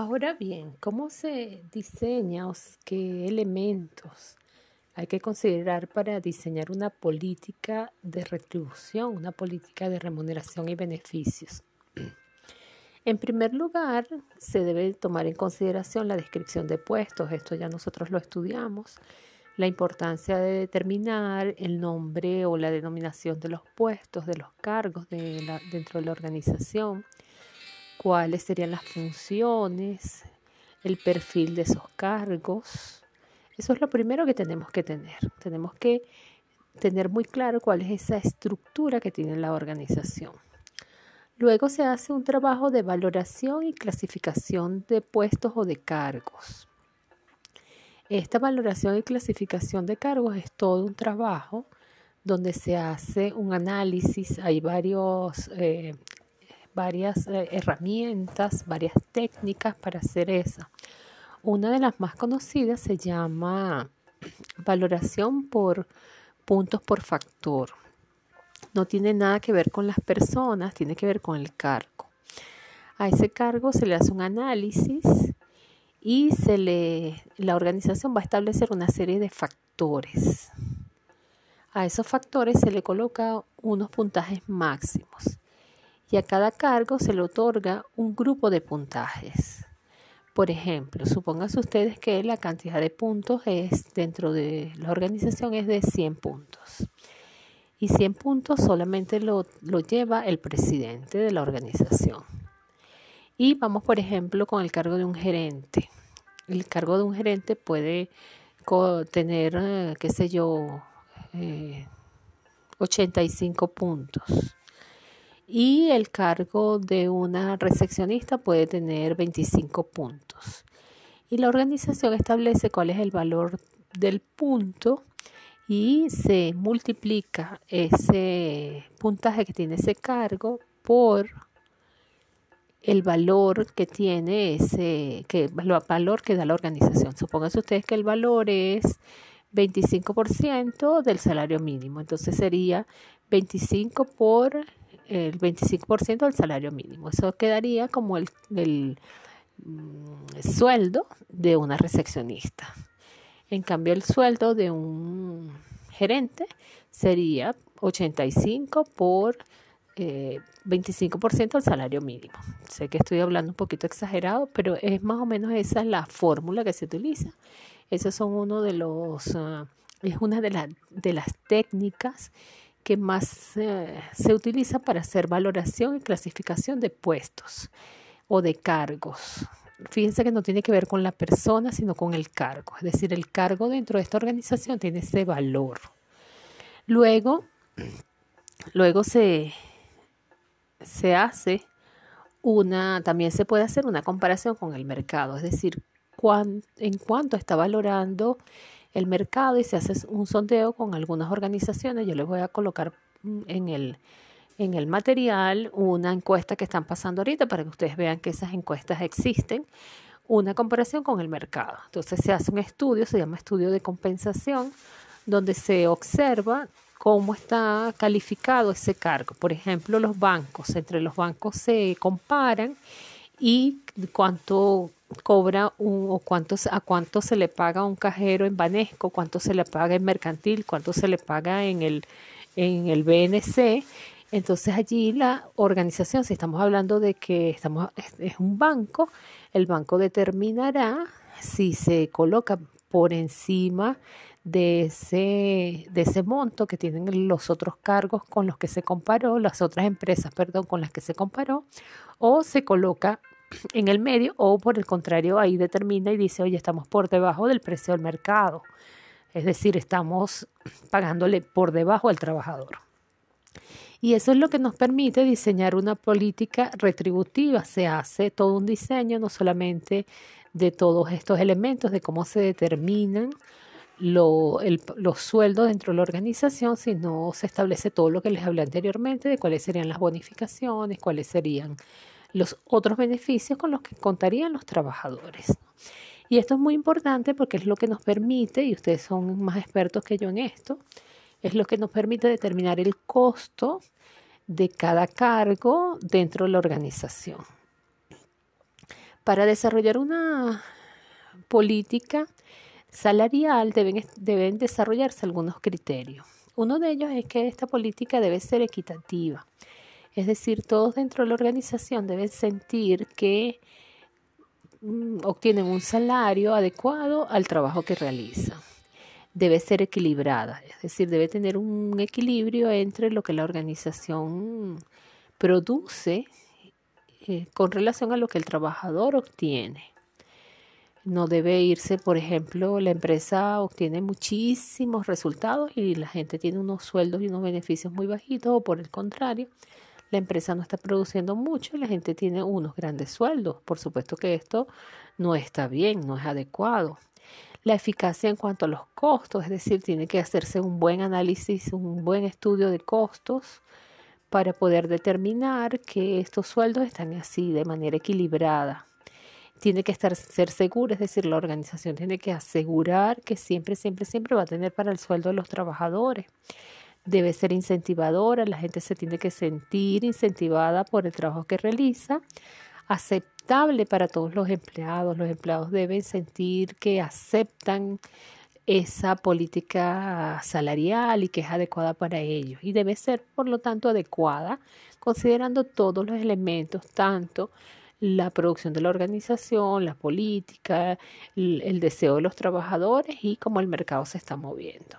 Ahora bien, ¿cómo se diseña o qué elementos hay que considerar para diseñar una política de retribución, una política de remuneración y beneficios? En primer lugar, se debe tomar en consideración la descripción de puestos, esto ya nosotros lo estudiamos, la importancia de determinar el nombre o la denominación de los puestos, de los cargos dentro de la organización, cuáles serían las funciones, el perfil de esos cargos. Eso es lo primero que tenemos que tener. Tenemos que tener muy claro cuál es esa estructura que tiene la organización. Luego se hace un trabajo de valoración y clasificación de puestos o de cargos. Esta valoración y clasificación de cargos es todo un trabajo donde se hace un análisis, hay varios eh, varias eh, herramientas, varias técnicas para hacer eso. Una de las más conocidas se llama valoración por puntos por factor. No tiene nada que ver con las personas, tiene que ver con el cargo. A ese cargo se le hace un análisis y se le, la organización va a establecer una serie de factores. A esos factores se le coloca unos puntajes máximos y a cada cargo se le otorga un grupo de puntajes. Por ejemplo, supónganse ustedes que la cantidad de puntos es dentro de la organización es de 100 puntos. Y 100 puntos solamente lo, lo lleva el presidente de la organización. Y vamos, por ejemplo, con el cargo de un gerente. El cargo de un gerente puede tener, eh, qué sé yo, 85 eh, puntos y el cargo de una recepcionista puede tener 25 puntos. Y la organización establece cuál es el valor del punto y se multiplica ese puntaje que tiene ese cargo por el valor que tiene ese, que, el valor que da la organización. Supónganse ustedes que el valor es 25% del salario mínimo. Entonces sería 25 por el 25% del salario mínimo. Eso quedaría como el, mm, sueldo de una recepcionista. En cambio, el sueldo de un gerente sería 85 por 25% eh, del salario mínimo. Sé que estoy hablando un poquito exagerado, pero es más o menos esa es la fórmula que se utiliza. Esos son uno de los, ah, es una de, de las técnicas que más eh, se utiliza para hacer valoración y clasificación de puestos o de cargos. Fíjense que no tiene que ver con la persona, sino con el cargo. Es decir, el cargo dentro de esta organización tiene ese valor. Luego, luego se, se hace una, también se puede hacer una comparación con el mercado, es decir, en cuánto está valorando el mercado y se hace un sondeo con algunas organizaciones. Yo les voy a colocar mm, en el, en el material una encuesta que están pasando ahorita para que ustedes vean que esas encuestas existen. Una comparación con el mercado. Entonces se hace un estudio, se llama estudio de compensación, donde se observa cómo está calificado ese cargo. Por ejemplo, los bancos. Entre los bancos se comparan y cuánto cobra un, o cuántos, a cuánto se le paga a un cajero en Banesco, cuánto se le paga en Mercantil, cuánto se le paga en el, en el BNC. Entonces allí la organización, si estamos hablando de que estamos, es un banco, el banco determinará si se coloca por encima de ese, de ese monto que tienen los otros cargos con los que se comparó, las otras empresas, perdón, con las que se comparó, o se coloca en el medio o por el contrario ahí determina y dice, oye, estamos por debajo del precio del mercado. Es decir, estamos pagándole por debajo al trabajador. Y eso es lo que nos permite diseñar una política retributiva. Se hace todo un diseño, no solamente de todos estos elementos, de cómo se determinan los sueldos dentro de la organización, sino se establece todo lo que les hablé anteriormente, de cuáles serían las bonificaciones, cuáles serían los otros beneficios con los que contarían los trabajadores. Y esto es muy importante porque es lo que nos permite, y ustedes son más expertos que yo en esto, es lo que nos permite determinar el costo de cada cargo dentro de la organización. Para desarrollar una política salarial deben, deben desarrollarse algunos criterios. Uno de ellos es que esta política debe ser equitativa. Es decir, todos dentro de la organización deben sentir que mm, obtienen un salario adecuado al trabajo que realizan. Debe ser equilibrada, es decir, debe tener un equilibrio entre lo que la organización produce eh, con relación a lo que el trabajador obtiene. No debe irse, por ejemplo, la empresa obtiene muchísimos resultados y la gente tiene unos sueldos y unos beneficios muy bajitos, o por el contrario, la empresa no está produciendo mucho y la gente tiene unos grandes sueldos. Por supuesto que esto no está bien, no es adecuado. La eficacia en cuanto a los costos, es decir, tiene que hacerse un buen análisis, un buen estudio de costos para poder determinar que estos sueldos están así de manera equilibrada tiene que estar, ser segura, es decir, la organización tiene que asegurar que siempre, siempre, siempre va a tener para el sueldo de los trabajadores. Debe ser incentivadora, la gente se tiene que sentir incentivada por el trabajo que realiza, aceptable para todos los empleados. Los empleados deben sentir que aceptan esa política salarial y que es adecuada para ellos. Y debe ser, por lo tanto, adecuada, considerando todos los elementos, tanto la producción de la organización, la política, el, deseo de los trabajadores y cómo el mercado se está moviendo.